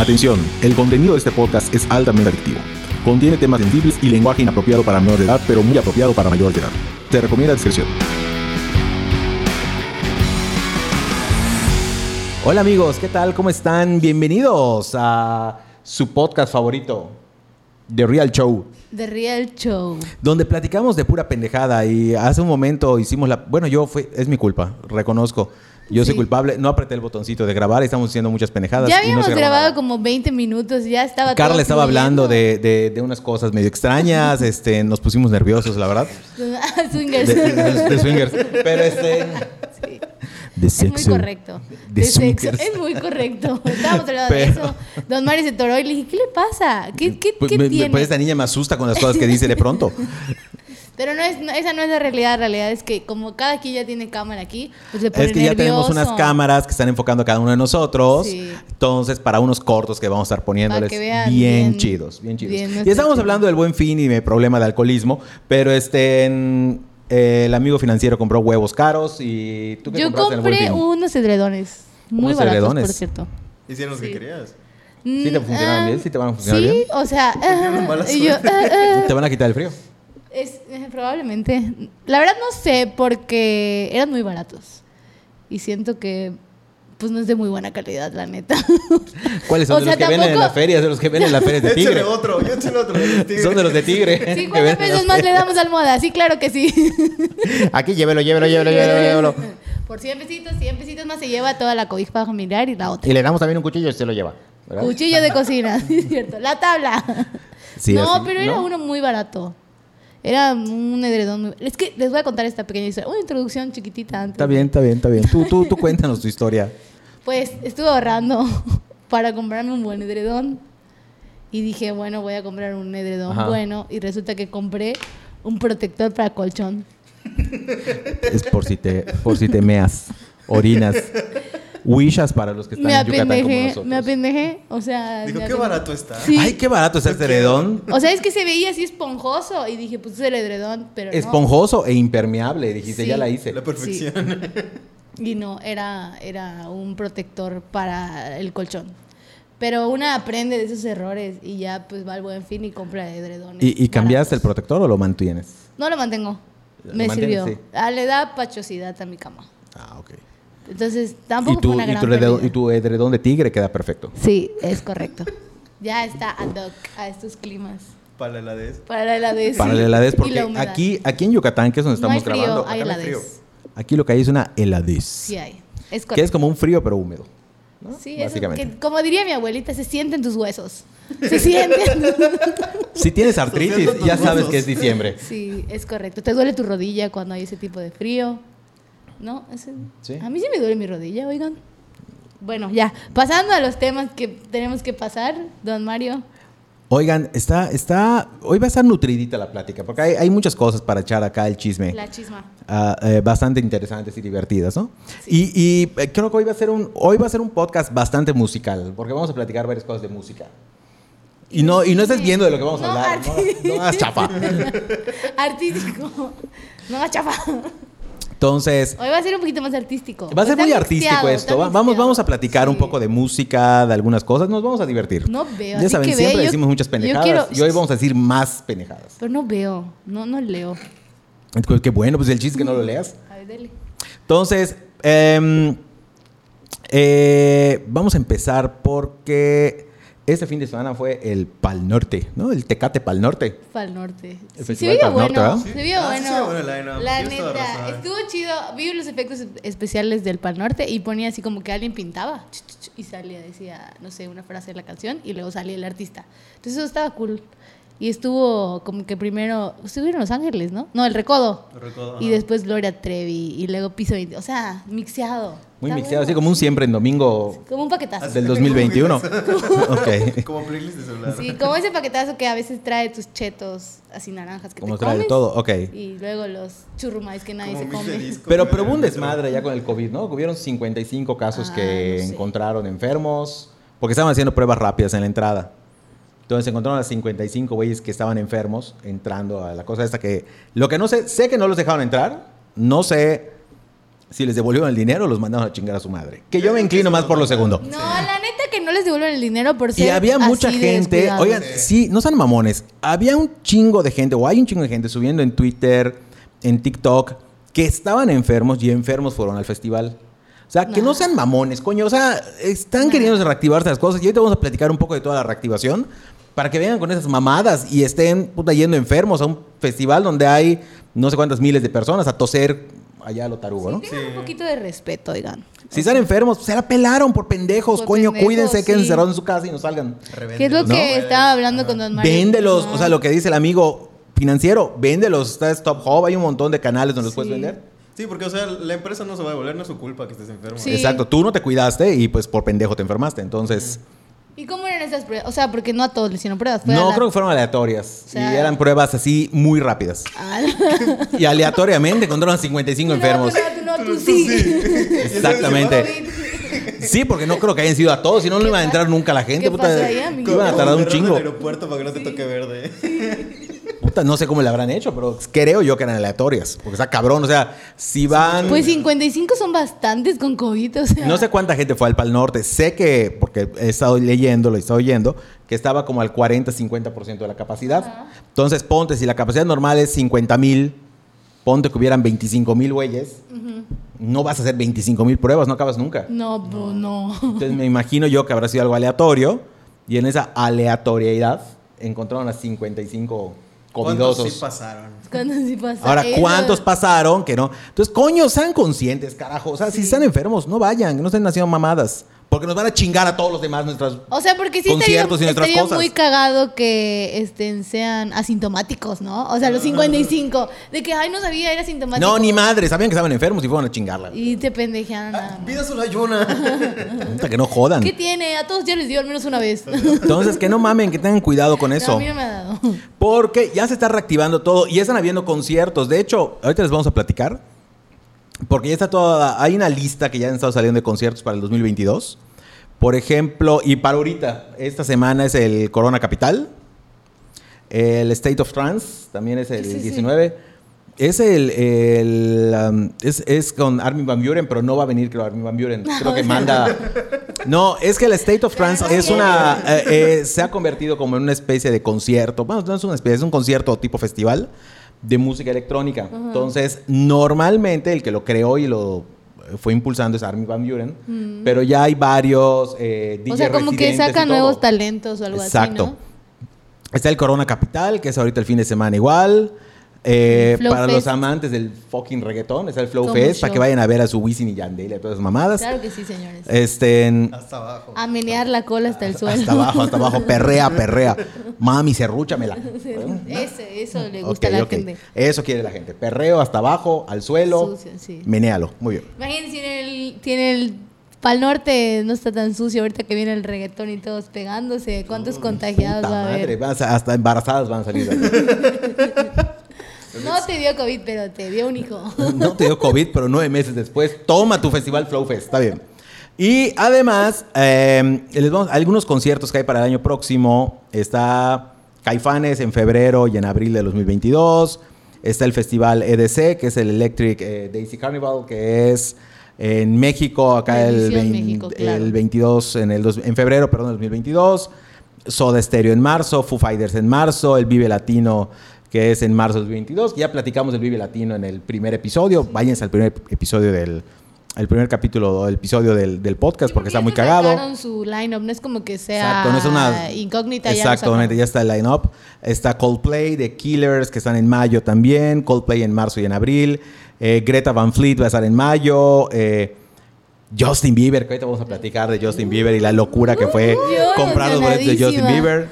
Atención, el contenido de este podcast es altamente adictivo. Contiene temas sensibles y lenguaje inapropiado para menor de edad, pero muy apropiado para mayor de edad. Se recomienda discreción. Hola amigos, ¿qué tal? ¿Cómo están? Bienvenidos a su podcast favorito, The Real Show. The Real Show. Donde platicamos de pura pendejada y hace un momento hicimos la... Bueno, yo fue... Es mi culpa, reconozco. Yo soy culpable. No apreté el botoncito de grabar, estamos haciendo muchas pendejadas. Ya y no habíamos grabado nada. como 20 minutos, ya estaba Carla todo estaba hablando de, de- de unas cosas medio extrañas, este, nos pusimos nerviosos, la verdad. Swingers. De, swingers. Pero este... Sí. De Es muy sexo. correcto. De sexo. Es muy correcto. Estábamos hablando de eso. Don Mario se toró y le dije, ¿qué le pasa? ¿Qué, qué, Pues, qué me- tiene? pues esta niña me asusta con las cosas que dice de pronto. Pero no es, no- esa no es la realidad. La realidad es que como cada quien ya tiene cámara aquí, pues le pone Es que ya tenemos unas cámaras que están enfocando a cada uno de nosotros. Sí. Entonces, para unos cortos que vamos a estar poniéndoles Para que vean bien, bien- chidos, bien chidos. bien y estamos hablando del buen fin y mi problema de alcoholismo, pero este en- eh, el amigo financiero compró huevos caros y tú qué Yo compraste en el buen compré fin? unos edredones. Muy Unos baratos, edredones. por cierto. Hicieron lo que Sí. querías. ¿Sí te Mm, funcionaron ah, bien? ¿Sí te van a funcionar sí, bien? o sea, yo. ¿Te van a quitar el frío? Eh, probablemente. La verdad no sé porque eran muy baratos. Y siento que pues no es de muy buena calidad, la neta. ¿Cuáles son? O ¿De sea, los que venden en las ferias? ¿De los que venden en las ferias de Échale tigre? otro, yo échale otro. tigre. Son de los de tigre. 50 que venden en pesos más le damos al moda, sí, claro que sí. Aquí llévelo, llévelo, llévelo, llévelo, llévelo. Por 100 pesitos, 100 pesitos más se lleva toda la cobija familiar y la otra. Y le damos también un cuchillo y se lo lleva. ¿verdad? Cuchillo de cocina, sí es cierto. La tabla. Sí, no, así, pero era ¿no? uno muy barato. Era un edredón muy... Es que les voy a contar esta pequeña historia. Una introducción chiquitita antes. Está bien, está bien, está bien. Tú, tú, tú cuéntanos tu historia. Pues estuve ahorrando para comprarme un buen edredón. Y dije, bueno, voy a comprar un edredón Ajá. bueno. Y resulta que compré un protector para colchón. Es por si te, por si te meas, orinas, huishas para los que están Me en Yucatán como nosotros. me apendejé. O sea. Dijo, me qué apendejé. barato está. Sí. Ay, qué barato está este edredón. O sea, es que se veía así esponjoso. Y dije, pues es el edredón. Pero no. Esponjoso e impermeable. Dijiste, Sí. ya la hice. La perfección. Y no, era, era un protector para el colchón. Pero una aprende de esos errores y ya pues va al buen fin y compra edredones. ¿Y, y cambiaste el protector o lo mantienes? No lo mantengo. ¿Lo Me mantienes? sirvió. Sí. Ah, le da pachosidad a mi cama. Ah, ok. Entonces, Y tampoco tu, fue una y, gran tu edredón, y tu edredón de tigre queda perfecto. Sí, es correcto. ya está ad hoc a estos climas. Para la heladez. Para la heladez. Para la heladez, y porque la aquí, aquí en Yucatán, que es donde no hay estamos frío, grabando, hay acá heladez. aquí lo que hay es una heladez. Sí hay. Es que correcto. es como un frío pero húmedo. ¿no? Sí, eso Básicamente. que, como diría mi abuelita, se sienten tus huesos. Se sienten. Si tienes artritis, ya sabes huesos. que es diciembre. Sí, es correcto. ¿Te duele tu rodilla cuando hay ese tipo de frío? ¿No? Ese- Sí. A mí sí me duele mi rodilla, oigan. Bueno, ya. Pasando a los temas que tenemos que pasar, don Mario. Oigan, está, está, hoy va a estar nutridita la plática, porque hay, hay muchas cosas para echar acá el chisme. La chisma. ah, eh, bastante interesantes y divertidas, ¿no? Y, y, eh, creo que hoy va a ser un, hoy va a ser un podcast bastante musical, porque vamos a platicar varias cosas de música. Y no, y no estés viendo de lo que vamos a No, hablar, no, no hagas chafa. Artístico. No, chafa. Entonces, Hoy va a ser un poquito más artístico. va a ser Está muy artístico esto. Va- Vamos, vamos a platicar un poco de música, de algunas cosas, nos vamos a divertir. No veo, Ya saben, ve, siempre yo- decimos muchas pendejadas quiero- y hoy vamos a decir más pendejadas. Pero no veo. No, no leo. Entonces, Qué bueno, pues el chiste es que no lo leas. A ver, dele. Entonces, em, eh, vamos a empezar porque este fin de semana fue el Pal Norte, ¿no? El Tecate Pal Norte. Pal Norte. El Sí, se festival vio Pal Norte, bueno. ¿verdad? Se vio Ah, sí bueno. vio bueno. La toda neta, razón. estuvo chido. Vi los efectos especiales del Pal Norte y ponía así como que alguien pintaba ch, ch, ch, y salía, decía, no sé, una frase de la canción y luego salía el artista. Entonces eso estaba cool. Y estuvo como que primero, estuvieron Los Ángeles, ¿no? No, el Recodo. El Recodo, Y ajá. después Gloria Trevi y luego Piso 20. O sea, mixeado. Muy mixeado, bueno. así como un siempre en domingo Como un paquetazo. del 2021. ok. Como playlist de celular. Sí, como ese paquetazo que a veces trae tus chetos así naranjas que Como te trae comes. todo, ok. Y luego los churrumais que nadie Como se come. disco. Pero, pero hubo un desmadre ya con el COVID, ¿no? Hubieron 55 casos Ah, que no sé. encontraron enfermos, porque estaban haciendo pruebas rápidas en la entrada. Entonces encontraron a 55 güeyes que estaban enfermos entrando a la cosa esta que... Lo que no sé, sé que no los dejaron entrar, no sé si les devolvieron el dinero o los mandaron a chingar a su madre. Que yo me inclino más por lo segundo. No, la neta que no les devuelven el dinero por ser Y había mucha así gente, oigan, sí, no sean mamones. Había un chingo de gente, o hay un chingo de gente subiendo en Twitter, en TikTok, que estaban enfermos y enfermos fueron al festival. O sea, que no sean mamones, coño. O sea, están Nah. queriendo reactivarse las cosas. Y ahorita vamos a platicar un poco de toda la reactivación para que vengan con esas mamadas y estén puta, yendo enfermos a un festival donde hay no sé cuántas miles de personas a toser allá a lo tarugo, ¿no? Tengan un poquito de respeto, oigan. Si están enfermos, se la pelaron por pendejos, Por coño. pendejos, cuídense, quédense sí. encerrados en su casa y no salgan. ¿Qué es lo ¿no? que estaba hablando con Don Mario? Véndelos, No. o sea, lo que dice el amigo financiero, véndelos. Está Stop Hub, hay un montón de canales donde los puedes Sí. vender. Sí, porque, o sea, la empresa no se va a devolver, no es su culpa que estés enfermo. Sí. Exacto, tú no te cuidaste y pues por pendejo te enfermaste. Entonces, ¿Y cómo eran esas pruebas? O sea, porque no a todos le hicieron pruebas. fue no la- creo que fueron aleatorias. O sea- y eran pruebas así muy rápidas. Ah, Y aleatoriamente encontraron 55 enfermos. No, tú no, tú no, tú sí. Exactamente. Sí, porque no creo que hayan sido a todos, si no, no iba a entrar nunca la gente. ¿Qué Puta, pasa ahí, iban a tardar un chingo. el aeropuerto para que no te toque verde. Puta, no sé cómo le habrán hecho, pero creo yo que eran aleatorias. Porque está cabrón, o sea, si van... Pues 55 son bastantes con COVID, o sea. No sé cuánta gente fue al Pal Norte. Sé que, porque he estado leyendo, lo he estado oyendo, que estaba como al 40-50% de la capacidad. Entonces, ponte, si la capacidad normal es 50 mil, ponte que hubieran 25 mil güeyes, no vas a hacer 25 mil pruebas, no acabas nunca. No, pues no. Entonces, me imagino yo que habrá sido algo aleatorio y en esa aleatoriedad encontraron a 55 ¿Cuántos covidosos. sí pasaron? ¿Cuándo sí pasa Ahora? ¿cuántos pasaron que no? Entonces, coño, sean conscientes, carajo. O sea, si están enfermos, no vayan, no estén haciendo mamadas. Porque nos van a chingar a todos los demás nuestras. O sea, porque sí estaría, conciertos y nuestras estaría cosas. muy cagado que estén, sean asintomáticos, ¿no? O sea, los 55. De que, ay, no sabía, era asintomático. No, ni madre, sabían que estaban enfermos y fueron a chingarla. Y te pendejearon nada más. Pida solo ayuna. Puta, que no jodan. ¿Qué tiene? A todos ya les dio al menos una vez. Entonces, que no mamen, que tengan cuidado con No, eso. a mí no me ha dado. Porque ya se está reactivando todo y ya están habiendo conciertos. De hecho, ahorita les vamos a platicar. Porque ya está toda. Hay una lista que ya han estado saliendo de conciertos para el 2022. Por ejemplo, y para ahorita, esta semana es el Corona Capital. El State of Trance también es el Sí, sí, sí. 19. Es el. el, um, es, es con Armin Van Buren, pero no va a venir, creo, Armin Van Buren. Creo que manda. No, es que el State of Trance es una. eh, eh, se ha convertido como en una especie de concierto. Bueno, no es una especie, es un concierto tipo festival de música electrónica. Entonces, normalmente el que lo creó y lo eh, fue impulsando es Armin Van Buren. Pero ya hay varios. Eh, Mm. O sea, como que todo. nuevos talentos o algo Exacto. así, ¿no? Está el Corona Capital, que es ahorita el fin de semana igual. Eh, para Fest. los amantes del fucking reggaetón, está el Flow Como Fest, para que vayan a ver a su Wisin y Yandel y a todas esas mamadas. Claro que sí, señores. Este, en- Hasta abajo. A menear la cola hasta el suelo. hasta abajo, hasta abajo, perrea, perrea. Mami, serrúchamela. Ese, eso le gusta a la gente. Eso quiere la gente. Perreo hasta abajo, al suelo. Sucio, sí. Menéalo. Muy bien. Imagínense, tiene el, tiene el Pal Norte no está tan sucio ahorita que viene el reggaetón y todos pegándose. ¿Cuántos contagiados va a haber? madre, hasta embarazadas van a salir. de. No te dio COVID, pero te dio un hijo. No te dio COVID, pero nueve meses después, toma tu festival Flow Fest. Está bien. Y además, eh, les vamos, algunos conciertos que hay para el año próximo. Está Caifanes en febrero y en abril de 2022. Está el festival EDC, que es el Electric eh, Daisy Carnival, que es en México, acá el, edición 20 México, claro. el 22, en, el dos- en febrero, perdón, 2022. Soda Stereo en marzo, Foo Fighters en marzo, el Vive Latino que es en marzo del 2022. Ya platicamos del Vive Latino en el primer episodio. Váyanse al primer episodio del el primer capítulo, el episodio del, del podcast, porque está muy cagado. su line-up, no es como que sea Exacto, no es una incógnita. Exactamente, ya está el line-up. Está Coldplay, The Killers, que están en mayo también. Coldplay en marzo y en abril. Eh, Greta Van Fleet va a estar en mayo. Eh, Justin Bieber, que ahorita vamos a platicar de Justin Bieber y la locura que fue Yo comprar los boletos de Justin. Bieber.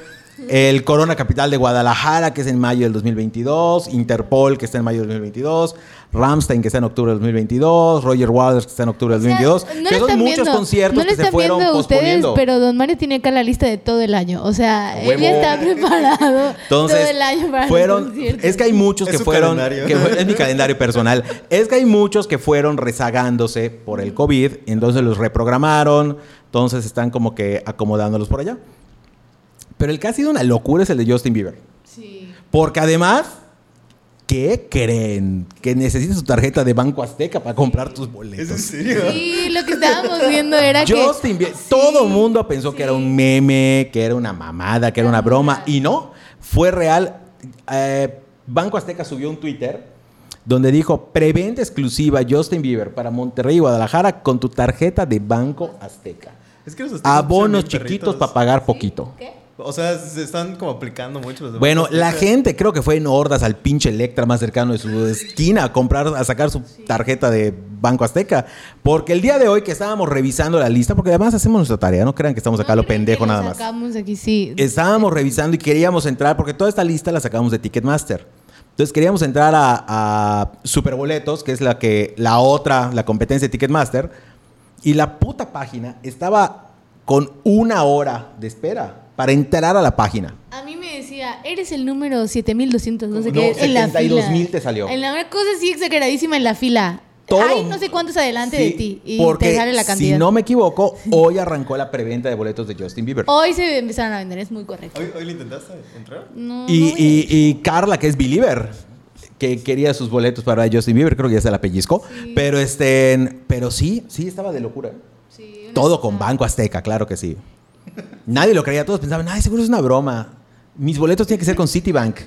El Corona Capital de Guadalajara, que es en mayo del 2022. Interpol, que está en mayo del 2022. Ramstein, que está en octubre del 2022. Roger Waters, que está en octubre del O sea, 2022. no que son muchos viendo, conciertos no que se están fueron viendo ustedes, posponiendo. pero Don Mario tiene acá la lista de todo el año. O sea, A él ya huevo. está preparado Entonces, todo el año para fueron, conciertos. es que hay muchos Es que fueron, calendario. que fue- es mi calendario personal, es que hay muchos que fueron rezagándose por el COVID, y entonces los reprogramaron, entonces están como que acomodándolos por allá. Pero el que ha sido una locura es el de Justin Bieber, Sí. porque además ¿qué creen? Que necesitas tu tarjeta de Banco Azteca para comprar tus ¿Es en boletos. serio? Sí, lo que estábamos viendo era que. Justin Bieber, todo el mundo pensó que era un meme, que era una mamada, que era una broma, y no, fue real. Eh, Banco Azteca subió un Twitter donde dijo, preventa exclusiva Justin Bieber para Monterrey y Guadalajara con tu tarjeta de Banco Azteca. Es que los Abonos chiquitos para pagar poquito. ¿Qué? O sea, se están como aplicando mucho los Bueno, la gente creo que fue en hordas al pinche Electra más cercano de su esquina a comprar, a sacar su tarjeta de Banco Azteca. Porque el día de hoy que estábamos revisando la lista, porque además hacemos nuestra tarea, no crean que estamos acá No lo pendejo nada más. Sacamos aquí, sí. Estábamos revisando y queríamos entrar, porque toda esta lista la sacamos de Ticketmaster. Entonces queríamos entrar a, a Superboletos, que es la que la otra, la competencia de Ticketmaster, y la puta página estaba con una hora de espera para entrar a la página. A mí me decía, eres el número 7200, no sé No, qué, en la 72,000 fila. te salió. En la una cosa así exageradísima en la fila. Todo- Hay no sé cuántos adelante Sí, de ti y porque te sale la cantidad. Si no me equivoco, hoy arrancó la preventa de boletos de Justin Bieber. Hoy se empezaron a vender, es muy correcto. ¿Hoy, hoy le intentaste entrar? No, y, no y- y Carla, que es Believer, que quería sus boletos para Justin Bieber, creo que ya se la pellizcó. Sí. Pero este, pero sí, sí estaba de locura. Sí, Todo cosa- con Banco Azteca, claro que sí. Nadie lo creía, todos pensaban, ay, seguro es una broma. Mis boletos tienen que ser con Citibank,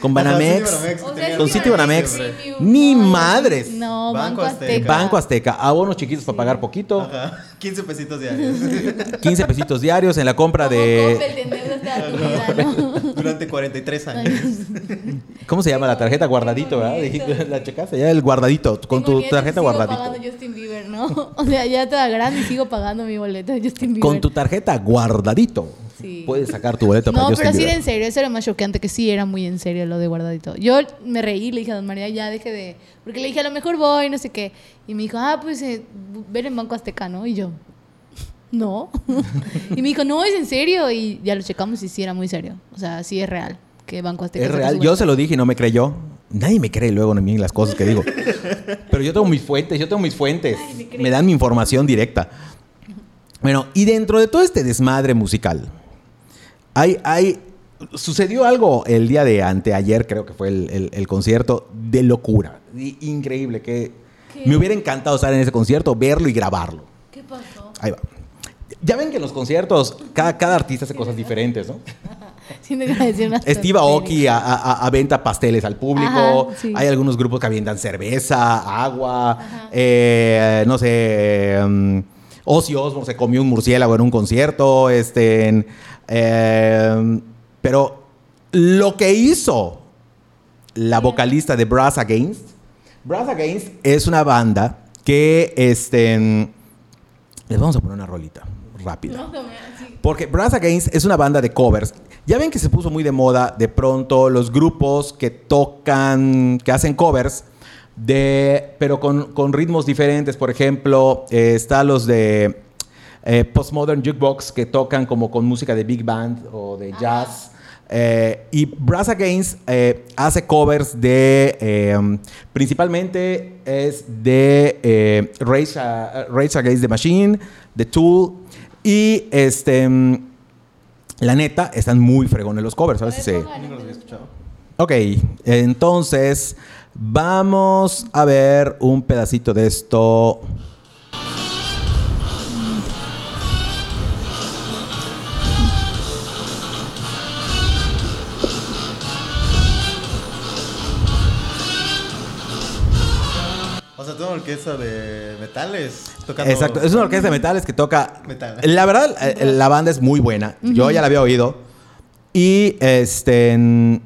con Banamex. O sea, Con Citibanamex. Premium, Ni madres. No, Banco Banco Azteca. Azteca. Banco Azteca, abonos chiquitos para pagar poquito, Ajá, 15 pesitos diarios. 15 pesitos diarios en la compra Como de... Coppel, te ¿no? Durante 43 años. ¿Cómo se llama la tarjeta? Guardadito, ¿verdad? Nietos. La checaste, ya el guardadito, con tu tarjeta guardadito. pagando Justin Bieber, ¿no? O sea, ya toda grande y sigo pagando mi boleto de Justin Bieber. Con tu tarjeta guardadito. Sí. Puedes sacar tu boleto para No, Justin pero sí Bieber. era en serio, eso era más choqueante, que sí era muy en serio lo de guardadito. Yo me reí y le dije a Don María, ya deje de... Porque le dije, a lo mejor voy, no sé qué. Y me dijo, ah, pues eh, ver en Banco Azteca, ¿no? Y yo, no. y me dijo, no, es en serio. Y ya lo checamos y sí era muy serio. O sea, sí es real que Banco Azteca... Es real. Yo se lo dije y no me creyó. Nadie me cree luego mí las cosas que digo. Pero yo tengo mis fuentes, yo tengo mis fuentes. Ay, me cree. Me dan mi información directa. Bueno, y dentro de todo este desmadre musical, hay, hay, sucedió algo el día de anteayer, creo que fue el, el- el concierto, de locura. Increíble, que ¿Qué? me hubiera encantado estar en ese concierto, verlo y grabarlo. ¿Qué pasó? Ahí va. Ya ven que en los conciertos cada, cada artista hace cosas diferentes, ¿no? Siento que iba a decir una Steve. Aoki aventa pasteles al público. Ajá, sí. Hay algunos grupos que avientan cerveza, agua. eh, no sé. um, Ozzy Osbourne se comió un murciélago en un concierto. Este, en, eh, pero lo que hizo la vocalista de Brass Against. Brass Against es una banda que este, les vamos a poner una rolita rápida. Porque Brass Against es una banda de covers. Ya ven que se puso muy de moda de pronto los grupos que tocan, que hacen covers, de, pero con, con ritmos diferentes. Por ejemplo, eh, está los de eh, Postmodern Jukebox que tocan como con música de big band o de jazz. Eh, y Brass Against eh, hace covers de, eh, principalmente es de eh, Rage, A- Rage Against the Machine, The Tool, y este, mm, la neta, están muy fregones los covers, no los había escuchado. Ok, entonces vamos a ver un pedacito de esto. O sea, toda una orquesta de metales tocando. Exacto, es una orquesta de metales que toca. Metal. La verdad, eh, la banda es muy buena. Yo ya la había oído. Y este.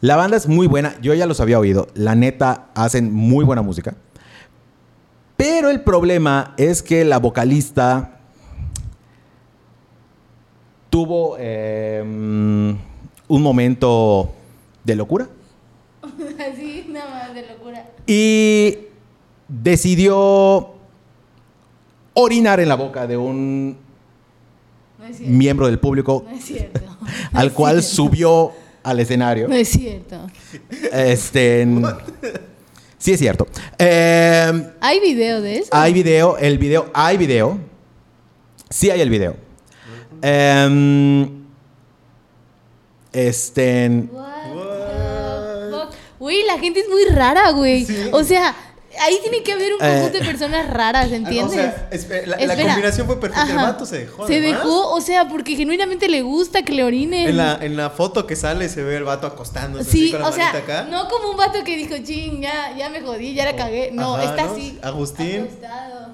La banda es muy buena. Yo ya los había oído. La neta, hacen muy buena música. Pero el problema es que la vocalista tuvo eh, un momento de locura. Así, nada más de locura. Y decidió orinar en la boca de un No miembro del público No es cierto. al cual subió al escenario. No es cierto. Este, sí es cierto. Eh, ¿Hay video de eso? hay video, el video, hay video. Sí hay el video. Em, este, en- What? What? Güey, la gente es muy rara, güey. O sea, ahí tiene que haber un conjunto de personas raras, ¿entiendes? O sea, la, combinación fue perfecta. El vato se dejó. Se además. dejó, o sea, porque genuinamente le gusta que le orinen. En la, en la foto que sale se ve el vato acostándose así Sí, con la o sea, acá. no como un vato que dijo, ching, ya, ya me jodí, ya la cagué. No, Ajá, está ¿no? así. Agustín. acostado.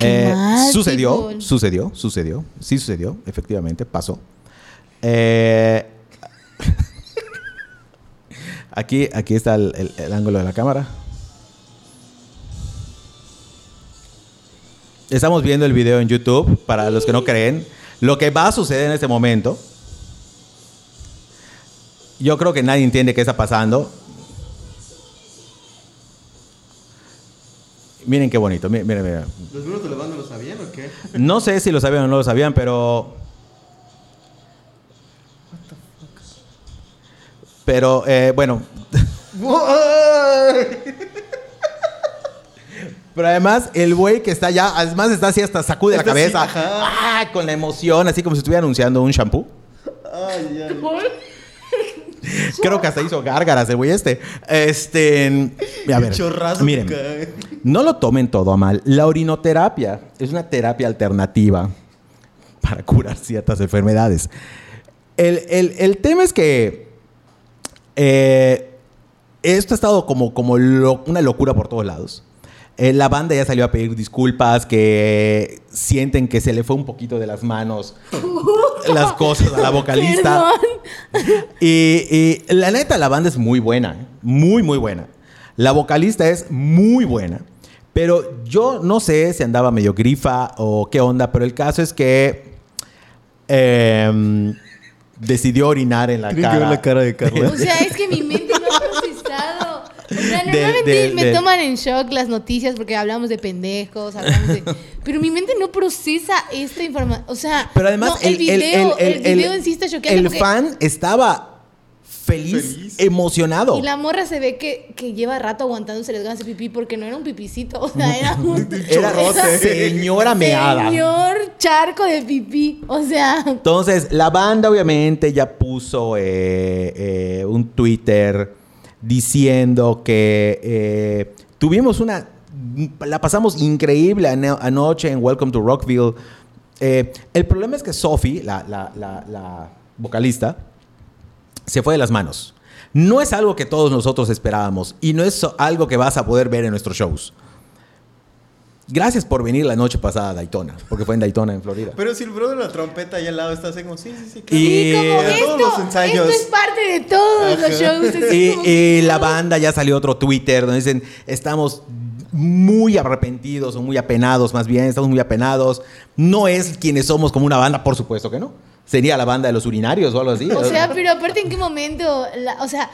Eh, mal, sucedió, people. sucedió, sucedió, sí sucedió, efectivamente, pasó. Eh, aquí, aquí está el, el- el ángulo de la cámara. Estamos viendo el video en YouTube, para los que no creen. Lo que va a suceder en este momento. Yo creo que nadie entiende qué está pasando. Miren qué bonito, miren, miren. ¿Los miembros de la banda lo sabían o qué? No sé si lo sabían o no lo sabían, pero. Pero, eh, bueno. Pero además, el güey que está allá, además está así hasta sacude la cabeza. ajá. Ah, con la emoción, así como si estuviera anunciando un shampoo. Ay, ay. Creo que hasta hizo gárgaras el güey este. Este. A ver, Chorrazo miren. cae. No lo tomen todo a mal. La orinoterapia es una terapia alternativa para curar ciertas enfermedades. El, el- el tema es que eh, esto ha estado como, como lo- una locura por todos lados. Eh, la banda ya salió a pedir disculpas, que sienten que se le fue un poquito de las manos las cosas a la vocalista. Y, y la neta, la banda es muy buena, ¿eh? muy, muy buena. La vocalista es muy buena, pero yo no sé si andaba medio grifa o qué onda, pero el caso es que em, decidió orinar en la que cara. ver la cara de Carla. O sea, es que mi mente. Normalmente me toman en shock las noticias porque hablamos de pendejos, hablamos de... Pero mi mente no procesa esta información. O sea, Pero además, no, el, video, el, video en sí está el porque- fan estaba feliz, Feliz. emocionado. Y la morra se ve que, que lleva rato aguantándose las ganas de pipí porque no era un pipicito, o sea, era un... Era chorrote. señora meada. Señor charco de pipí, o sea... Entonces, la banda obviamente ya puso eh, eh, un Twitter diciendo que eh, tuvimos una... La pasamos increíble ano- anoche en Welcome to Rockville. Eh, el problema es que Sophie, la, la- la- vocalista, se fue de las manos. No es algo que todos nosotros esperábamos y no es algo que vas a poder ver en nuestros shows. Gracias por venir la noche pasada a Daytona, porque fue en Daytona, en Florida. Pero si el bro de la trompeta ahí al lado está así como, sí, sí, sí. claro. Y- Y como a esto, todos los ensayos. esto es parte de todos los shows. Y, como- y la banda ya salió otro Twitter donde dicen, estamos muy arrepentidos o muy apenados, más bien, estamos muy apenados. No es quienes somos como una banda, por supuesto que no. Sería la banda de los urinarios o algo así. O sea, pero aparte en qué momento, la- o sea,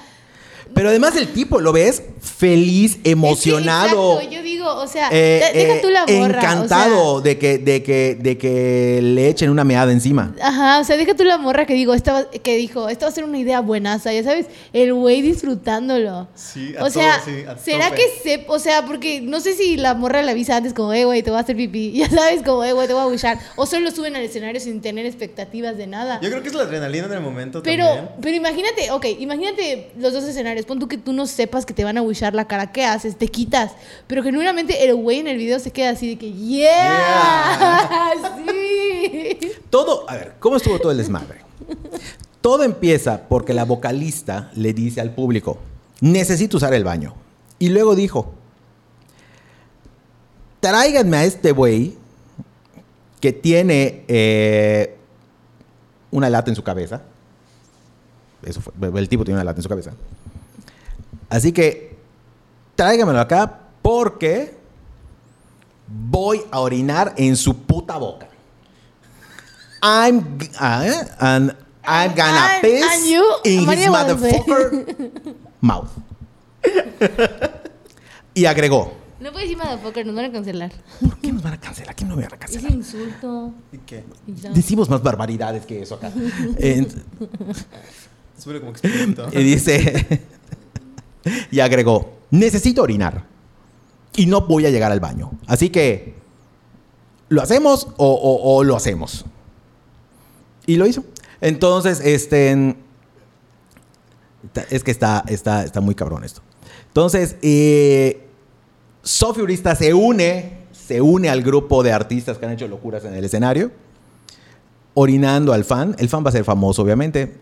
Pero además el tipo, ¿lo ves? Feliz, emocionado. Es que, exacto, yo digo, o sea, eh, de- deja eh, tú la morra. Encantado O sea, de, que, de, que, de que le echen una meada encima. Ajá, o sea, deja tú la morra que digo, esta va- que dijo, esto va a ser una idea buenaza, ya sabes, el güey disfrutándolo. Sí, a o sea, todo, sí, a ¿será tope. que se, o sea, porque no sé si la morra le avisa antes como, eh, güey, te voy a hacer pipí, ya sabes, como, eh, güey, te voy a buchar, o solo suben al escenario sin tener expectativas de nada. Yo creo que es la adrenalina del momento Pero, también. pero imagínate, ok, imagínate los dos escenarios. Pon tú que tú no sepas que te van a wishar la cara. ¿Qué haces? Te quitas. Pero genuinamente el güey en el video se queda así de que, ¡Yeah! ¡Sí! Todo, a ver, ¿cómo estuvo todo el desmadre? Todo empieza porque la vocalista le dice al público, necesito usar el baño. Y luego dijo, tráiganme a este güey que tiene eh, una lata en su cabeza. Eso fue, el tipo tiene una lata en su cabeza. Así que, tráigamelo acá porque voy a orinar en su puta boca. I'm, ah, and I'm gonna piss and you, in his María motherfucker mouth. Y agregó, No puedes decir motherfucker, nos van a cancelar. ¿por qué nos van a cancelar? ¿Quién nos van a Es cancelar? insulto. ¿Y qué? Decimos más barbaridades que eso acá. Suena como experimento. y dice, y agregó, necesito orinar y no voy a llegar al baño. Así que, ¿lo hacemos o, o- lo hacemos? Y lo hizo. Entonces, este, Es que está, está, está muy cabrón esto. Entonces, eh, Sofi Urista se une, se une al grupo de artistas que han hecho locuras en el escenario, orinando al fan. El fan va a ser famoso, obviamente.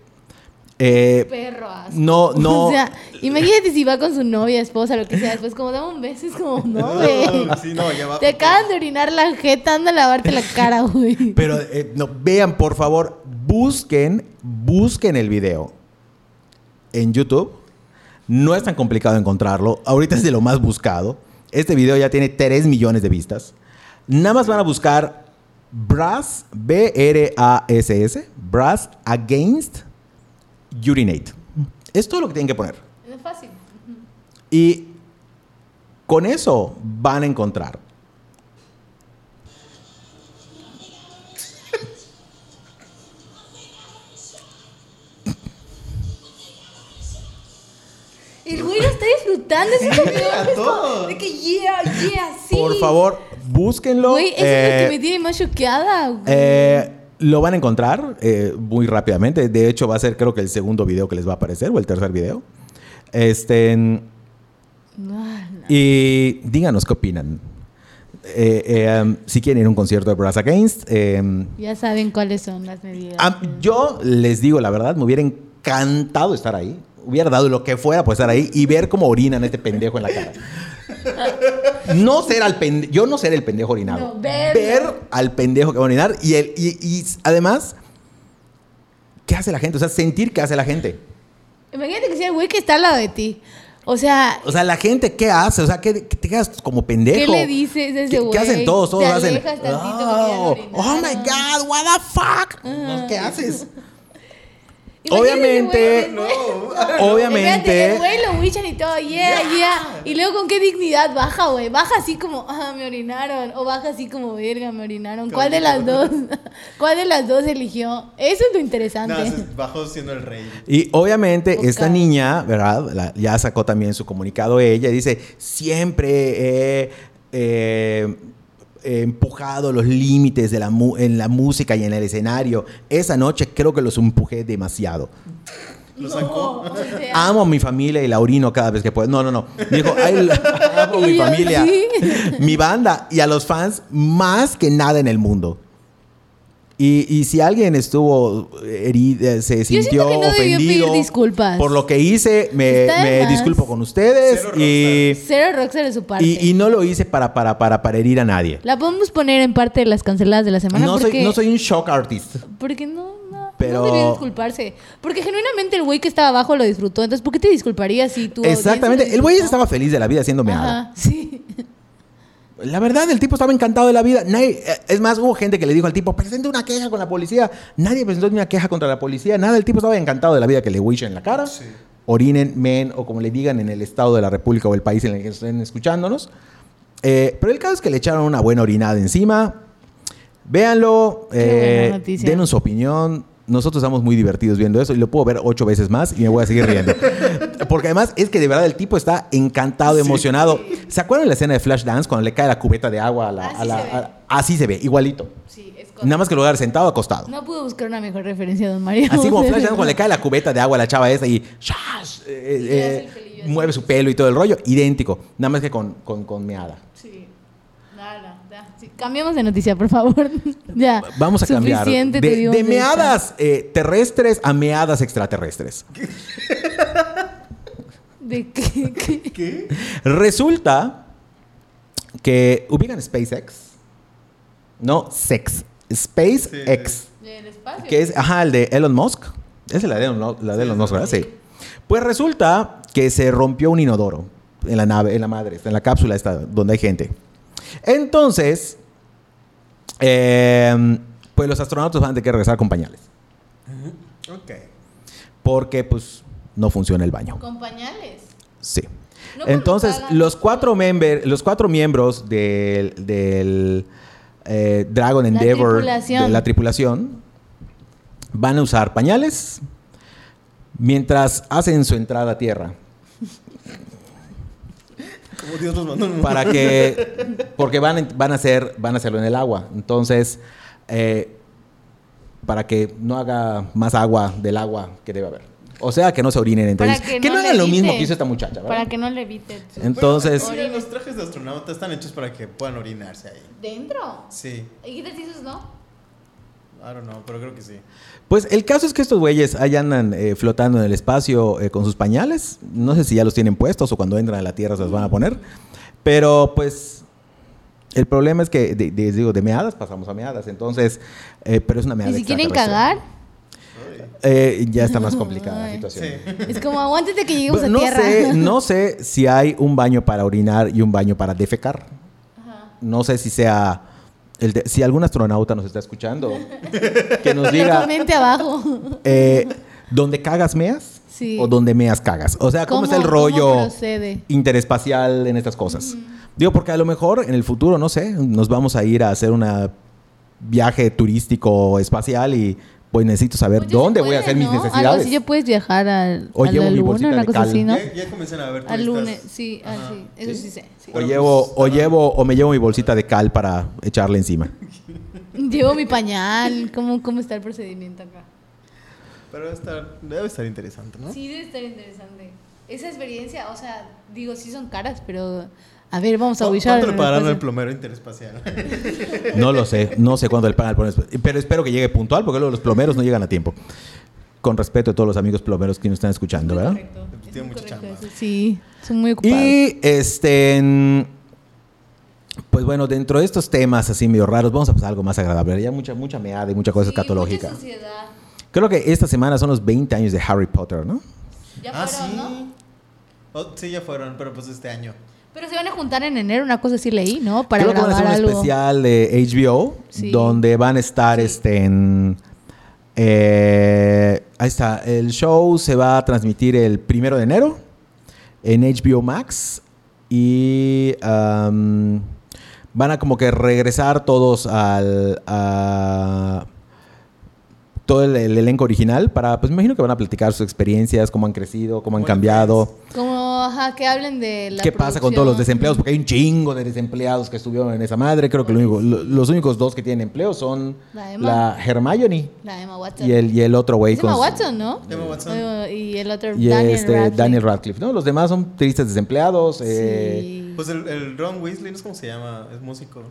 Eh, Perro asco. no, no. O sea, imagínate si va con su novia, esposa, lo que sea, después como dame un beso, es como, no, güey. Sí, no, ya va. Te acaban de orinar la jeta, anda a lavarte la cara, güey. Pero eh, no, vean, por favor, busquen, busquen el video en YouTube. No es tan complicado encontrarlo. Ahorita es de lo más buscado. Este video ya tiene 3 millones de vistas. Nada más van a buscar Brass, B-R-A-S-S, Brass Against Urinate. Es todo lo que tienen que poner. Es fácil. Y con eso van a encontrar El güey lo está disfrutando, es de que yeah, yeah, sí. Por favor, búsquenlo. Güey, eso es lo Eh, que me tiene más choqueada, güey. eh, lo van a encontrar eh, muy rápidamente. De hecho, va a ser creo que el segundo video que les va a aparecer o el tercer video. Este, No, no. y díganos qué opinan. Eh, eh, um, si quieren ir a un concierto de Brass Against. eh, Ya saben cuáles son las medidas. yo les digo la verdad, me hubiera encantado estar ahí. Hubiera dado lo que fuera por estar ahí y ver cómo orinan este pendejo en la cara. No ser al pende- yo no ser el pendejo orinado. No, ver al pendejo que va a orinar y, el, y, y además, ¿qué hace la gente? O sea, sentir qué hace la gente. Imagínate que sea el güey que está al lado de ti. O sea, O sea, la gente, ¿qué hace? O sea, ¿qué, qué te quedas como pendejo? ¿Qué le dices ese ¿Qué- güey? ¿Qué hacen todos? Todos hacen. Oh, oh my orinaron". God, what the fuck? ¿Qué haces? Imagínate Obviamente- güey, Obviamente. El güey lo y todo, yeah, yeah. Y luego con qué dignidad baja, güey. Baja así como, ah, me orinaron. O baja así como, verga, me orinaron. ¿Cuál de las dos? ¿Cuál de las dos eligió? Eso es lo interesante. No, bajó siendo el rey. Y obviamente esta niña, ¿verdad? La- ya sacó también su comunicado ella. y Dice, siempre eh, he empujado los límites de la mu- en la música y en el escenario. Esa noche creo que los empujé demasiado. Lo sacó. o sea, Amo a mi familia y la orino cada vez que puedo. No, no, no. Dijo, "I lo- amo a mi familia, mi banda y a los fans más que nada en el mundo. Y, y si alguien estuvo herido, se sintió que no debió pedir ofendido disculpas. por lo que hice, me, me disculpo con ustedes Cero y, Cero rockstar de su parte. y, y no lo hice para, para, para, para herir a nadie. La podemos poner en parte de las canceladas de la semana. No soy, porque, no soy un shock artist. Porque no, no, Pero- no debió disculparse. Porque genuinamente el güey que estaba abajo lo disfrutó. Entonces, ¿por qué te disculparías si tú. Exactamente. El güey estaba feliz de la vida haciendo meada. Ajá, sí. La verdad, el tipo estaba encantado de la vida. Nadie- eh, es más, hubo gente que le dijo al tipo, presente una queja con la policía. Nadie presentó ni una queja contra la policía. Nada, el tipo estaba encantado de la vida que le wishen en la cara. Sí. Orinen, men, o como le digan en el estado de la república o el país en el que estén escuchándonos. Eh, pero el caso es que le echaron una buena orinada encima. Véanlo, eh, denos su opinión. Nosotros estamos muy divertidos viendo eso y lo puedo ver ocho veces más y me voy a seguir riendo. Porque además es que de verdad el tipo está encantado, emocionado. ¿Se acuerdan de la escena de Flashdance cuando le cae la cubeta de agua a la... Así a la- se ve. a- así se ve, igualito. Sí, es Nada más que lugar sentado, acostado. No pude buscar una mejor referencia, don Mario. Así como Flashdance cuando le cae la cubeta de agua a la chava esa y ¡shash! eh, eh, mueve su pelo y todo el rollo. Idéntico. Nada más que con, con, con meada. Sí. Ya. Sí, Cambiamos de noticia, por favor. ya. Vamos a cambiar. Suficiente De, meadas eh, terrestres a meadas extraterrestres. ¿De qué? qué? ¿Qué? Resulta que ubican SpaceX. No, Sex. SpaceX. Del espacio. Que es, ajá, el de Elon Musk. Es la de Elon, la de Elon Musk, ¿verdad? Sí. Pues resulta que se rompió un inodoro en la nave, en la madre, en la cápsula esta, donde hay gente. Entonces, eh, pues los astronautas van a tener que regresar con pañales. Ok. Porque, pues, no funciona el baño. Con pañales. Sí. No, Entonces, los cuatro, member, los cuatro miembros del, del, eh, Dragon La Endeavor, tripulación. de la tripulación, van a usar pañales mientras hacen su entrada a tierra. Como Dios nos mandó un Para que, porque van, van, a hacer, van a hacerlo en el agua. Entonces, eh, para que no haga más agua del agua que debe haber. O sea, que no se orinen entre ellos. que Que, no no hagan lo mismo que hizo esta muchacha, ¿verdad? Para que no le evite. Entonces, Bueno, los trajes de astronauta están hechos para que puedan orinarse ahí. ¿Dentro? Sí. ¿Y qué te dices no? I don't know, pero creo que sí. pues el caso es que estos güeyes ahí andan eh, flotando en el espacio eh, con sus pañales. No sé si ya los tienen puestos o cuando entran a la Tierra se los van a poner. Pero pues el problema es que, de, de- digo, de meadas pasamos a meadas. Entonces, eh, pero es una meada ¿Y si quieren cagar? Eh, ya está más complicada la situación. Es como aguántate que lleguemos a no tierra. sé, no sé si hay un baño para orinar y un baño para defecar. No sé si sea el de- si algún astronauta nos está escuchando, que nos diga comente abajo. eh, ¿dónde cagas meas? Sí. ¿O dónde meas cagas? O sea, ¿cómo, está el rollo interespacial en estas cosas? Digo, porque a lo mejor en el futuro, no sé, nos vamos a ir a hacer un viaje turístico espacial y pues necesito saber Pues dónde se voy a puede, hacer mis ¿no? Algo necesidades. así ya puedes viajar al, O a llevo la mi luna, bolsita una de cosa cal. así, ¿no? Ya, ya comienzan a ver Al lunes, sí, así. Eso sí sé. sí. O llevo, pues, o llevo, o me llevo mi bolsita de cal para echarle encima. Llevo mi pañal. ¿Cómo, ¿Cómo está el procedimiento acá? Pero debe estar, debe estar interesante, ¿no? Sí, debe estar interesante. Esa experiencia, o sea, digo, sí son caras, pero... A ver, vamos a ¿Cu- huillar. ¿Cuánto le pagarán al plomero interespacial? No lo sé, no sé cuándo le pagan al plomero, pero espero que llegue puntual porque luego los plomeros no llegan a tiempo. Con respeto a todos los amigos plomeros que nos están escuchando, ¿verdad? Correcto. Tiene Es muy mucha chamba. eso. Sí, son muy ocupados. Y este, pues bueno, dentro de estos temas así medio raros, vamos a pasar a algo más agradable. Ya mucha, mucha meada y mucha cosa Sí, escatológica. mucha sociedad. Creo que esta semana son los 20 años de Harry Potter, ¿no? Ya ah, fueron, sí. ¿no? Oh, sí, ya fueron, pero pues este año. Pero se van a juntar en enero, una cosa así leí, ¿no? Para Creo que van a grabar hacer un algo. especial de HBO Sí. donde van a estar Sí. este en eh, ahí está el show se va a transmitir el primero de enero en HBO Max y van a como que regresar todos al a todo el, el elenco original para pues me imagino que van a platicar sus experiencias cómo han crecido cómo han cambiado Como, ajá, que hablen de la ¿Qué pasa con todos los producción. desempleados? Porque hay un chingo de desempleados que estuvieron en esa madre. Creo que lo único- lo- los únicos dos que tienen empleo son La Emma. la Hermione La Emma Watson. y el, y el otro güey. Es Emma Watson, ¿no? Emma Watson. Eh, Y el otro, Y Daniel este, Radcliffe. Daniel Radcliffe. ¿no? Los demás son tristes desempleados. eh, Sí. Pues el, el Ron Weasley, no sé cómo se llama, es músico.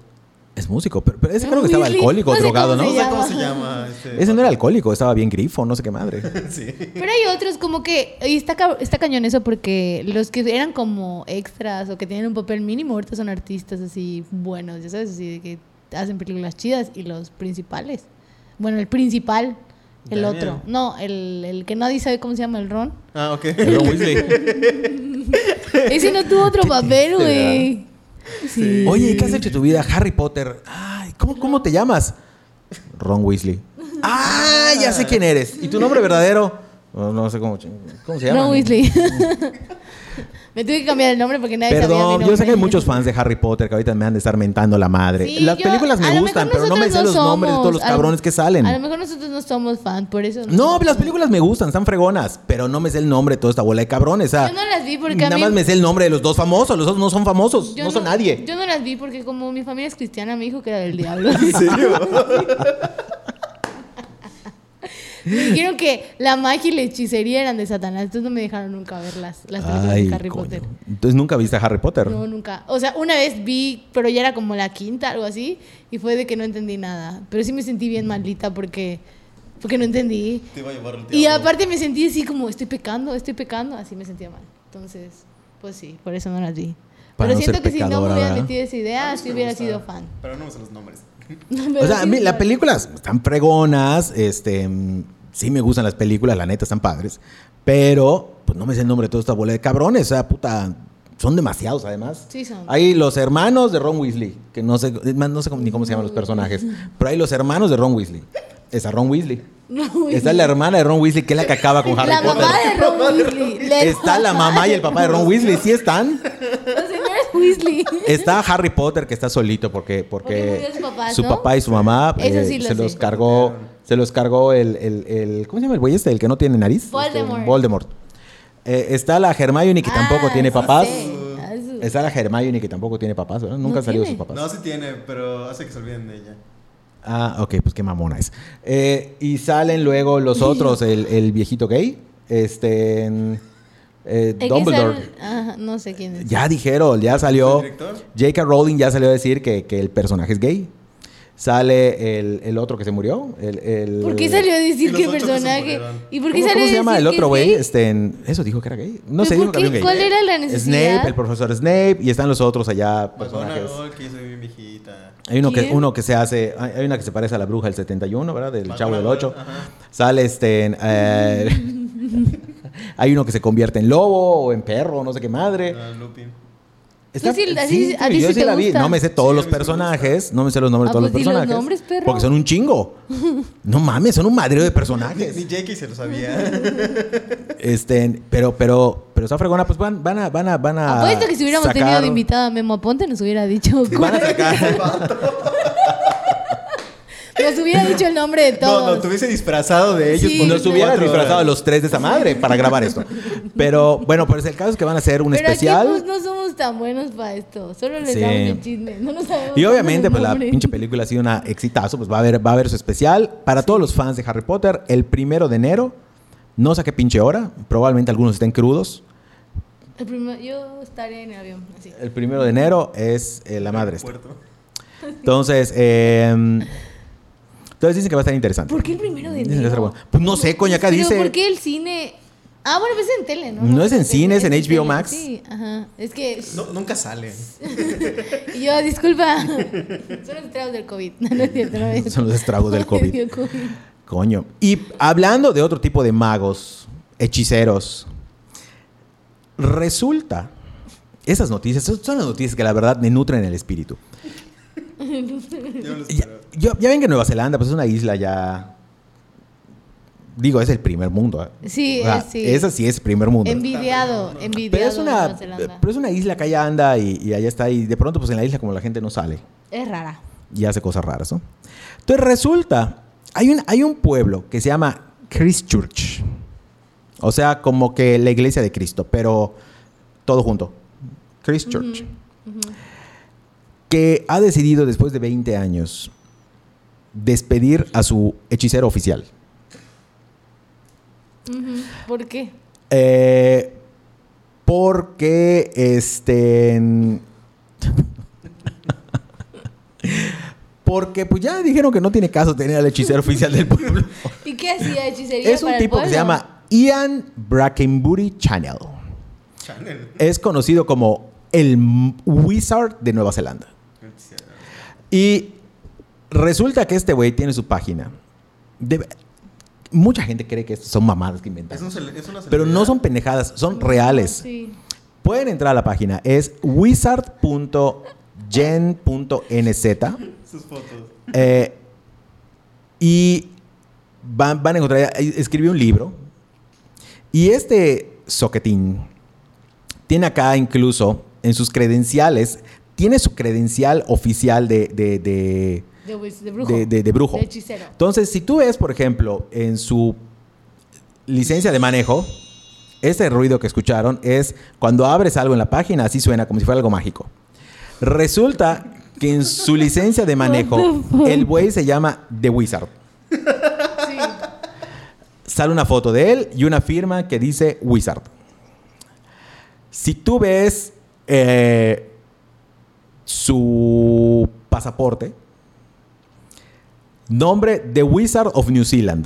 Es músico, pero, pero ese creo que estaba alcohólico, No sé drogado, ¿no? No sé cómo se llama. Este Ese no era alcohólico, estaba bien grifo, no sé qué madre. sí. Pero hay otros como que, y está, está cañón eso porque los que eran como extras o que tienen un papel mínimo, ahorita son artistas así buenos, ya sabes, así de que hacen películas chidas y los principales. Bueno, el principal, el Daniel. otro. No, el, el que nadie sabe cómo se llama, el Ron. Ah, ok. Ron Weasley. Ese no tuvo otro papel, güey. Sí. Oye, ¿qué has hecho de tu vida? Harry Potter. Ay, ¿cómo, cómo te llamas? Ron Weasley. Ah, ya sé quién eres. ¿Y tu nombre verdadero? No, no sé cómo, cómo se llama. Ron Weasley. Me tuve que cambiar el nombre porque nadie sabía mi Perdón, nombre. yo sé que hay muchos fans de Harry Potter que ahorita me han de estar mentando la madre. Sí, Las yo- películas a me lo gustan, mejor pero no me sé nosotros los no nombres de todos somos. los A lo- cabrones que salen. A lo mejor nosotros no somos fan, por eso. No, las películas me gustan, están fregonas, pero no me sé el nombre de toda esta bola de cabrones. o sea, Yo no las vi porque a Nada mí- más me sé el nombre de los dos famosos, los otros no son famosos, Yo no son nadie. Yo no las vi porque como mi familia es cristiana, me dijo que era del diablo. ¿En serio? me dijeron que la magia y la hechicería eran de Satanás, entonces no me dejaron nunca ver las, las películas Ay, de Harry coño. Potter. Entonces nunca viste a Harry Potter. No, nunca. O sea, una vez vi, pero ya era como la quinta, algo así, y fue de que no entendí nada. Pero sí me sentí bien maldita porque, porque no entendí. Te iba a llevar el Y aparte me sentí así como, estoy pecando, estoy pecando, así me sentía mal. Entonces, pues sí, por eso no las vi. Para Pero no siento que si no me hubiera metido esa idea, sí hubiera gusta, sido fan. Pero no me sé los nombres. O sea, a mí las películas están fregonas, este, mm, sí me gustan las películas, la neta están padres, pero pues no me sé el nombre de toda esta bola de cabrones, o sea, puta, son demasiados además. Sí son. Hay los hermanos de Ron Weasley, que no sé, no sé cómo- ni cómo se llaman los personajes, pero hay los hermanos de Ron Weasley. Está Ron Weasley. No, Está la hermana de Ron Weasley, que es la que acaba con Harry la Potter. mamá de Ron Weasley. Está la mamá y el papá de Ron Weasley, sí están. Weasley. Está Harry Potter que está solito porque porque, su papá, su ¿no? papá y su mamá eh, sí lo se sé. los cargó se los cargó el, el, el- ¿cómo se llama el güey este el que no tiene nariz Voldemort. Este, Voldemort. Eh, está la Hermione que tampoco Ah, tiene sí papás sé. Ah, está la Hermione que tampoco tiene papás ¿verdad? nunca No han salido tiene. sus papás No, sí tiene, pero hace que se olviden de ella. ah ok pues qué mamona es Eh, y salen luego los otros el, el viejito gay este, eh, que Dumbledore. Ajá, no sé quién es. Ya dijeron, ya salió. J.K. Rowling ya salió a decir que, que el personaje es gay. Sale el, el otro que se murió. El, el- ¿Por qué salió a decir que el que personaje? murieron. ¿Y por qué ¿Cómo, salió cómo a se llama decir el que otro es güey? gay? Este, en- eso dijo que era gay. No ¿Pero sé, dijo que había gay. ¿Cuál era la necesidad? Snape, el profesor Snape, y están los otros allá personajes. Que soy viejita. Hay uno que, uno que se hace, hay hay una que se parece a la bruja del 71, ¿verdad? Del Chavo del 8. Ajá. Sale este, en, eh, hay uno que se convierte en lobo o en perro, no sé qué madre. Ah, Lupin. Está- sí- así- a ti yo sí te la vi. gusta. No me sé todos Sí, los sí personajes, no me sé los nombres de Ah, todos pues los los personajes. nombres, perro. Porque son un chingo. No mames, son un madreo de Ni, personajes. ni Jackie se lo sabía. Este, pero, pero, pero está fregona, pues van, van a, van a, van a. Apuesto que si hubiéramos tenido de invitada a Memo Aponte nos hubiera dicho. Van a sacar. Nos hubiera dicho el nombre de no, todos. no, te hubiese disfrazado de ellos. Sí, Nos hubiera cuatro disfrazado horas. los tres de esa madre para grabar esto. Pero bueno, pues el caso es que van a hacer un Pero especial. aquí pues, no somos tan buenos para esto. Solo les Sí. damos el chisme. No nos sabemos Y obviamente, pues la pinche película ha sido una exitazo, pues va a haber, va a haber su especial. Para todos los fans de Harry Potter, el primero de enero, no sé a qué pinche hora, probablemente algunos estén crudos. El primero- yo estaré en el avión. Así. El primero de enero es eh, la madre. Entonces, eh, entonces dicen que va a estar interesante. ¿Por qué el primero de Dicen que va a estar enero? bueno. Pues no sé, coño, acá Pero dice. ¿por qué el cine? Ah, bueno, pues es en tele, ¿no? No es en cine, es en HBO Max. Sí, ajá. Es que. No, nunca sale. Y yo, disculpa. Son los estragos del COVID. No, no es cierto, no es Son los estragos del COVID. Coño. Y hablando de otro tipo de magos, hechiceros, resulta, esas noticias son son las noticias que la verdad me nutren el espíritu. Ya, yo- ya ven que Nueva Zelanda pues es una isla ya... Digo, es el primer mundo. ¿eh? Sí, O sea, es- sí. Esa sí es primer mundo. Envidiado, envidiado. Pero es, una, Nueva Zelanda. pero es una isla que allá anda y, y allá está. Y de pronto, pues en la isla, como la gente no sale Es rara. y hace cosas raras, ¿no? Entonces resulta, hay un, hay un pueblo que se llama Christchurch. O sea, como que la iglesia de Cristo, pero todo junto. Christchurch. Que ha decidido, después de 20 años, despedir a su hechicero oficial. ¿Por qué? Eh, porque este. Porque pues ya dijeron que no tiene caso tener al hechicero oficial del pueblo. ¿Y qué hacía hechicería Es un para el tipo que se llama Ian Brackenbury Channel. Channel. Es conocido como el Wizard de Nueva Zelanda. Y resulta que este güey tiene su página. De- mucha gente cree que son mamadas que inventan. Es, un cele- es una Pero no son pendejadas, son reales. Sí. Pueden entrar a la página, es wizard.gen.nz Sus fotos. eh, y van, van a encontrar, escribió un libro y este soquetín tiene acá incluso en sus credenciales, tiene su credencial oficial de, de- de- de brujo. de- de- de brujo. Hechicero. Entonces, si tú ves, por ejemplo, en su licencia de manejo, ese ruido que escucharon es cuando abres algo en la página, así suena como si fuera algo mágico. Resulta que en su licencia de manejo, el güey se llama The Wizard. Sí. Sale una foto de él y una firma que dice Wizard. Si tú ves eh, su pasaporte, nombre The Wizard of New Zealand,